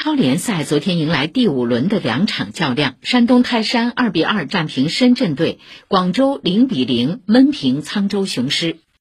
超联赛昨天迎来第五轮的两场较量山东泰山二比二战平深圳队广州零比零闷平沧州雄狮。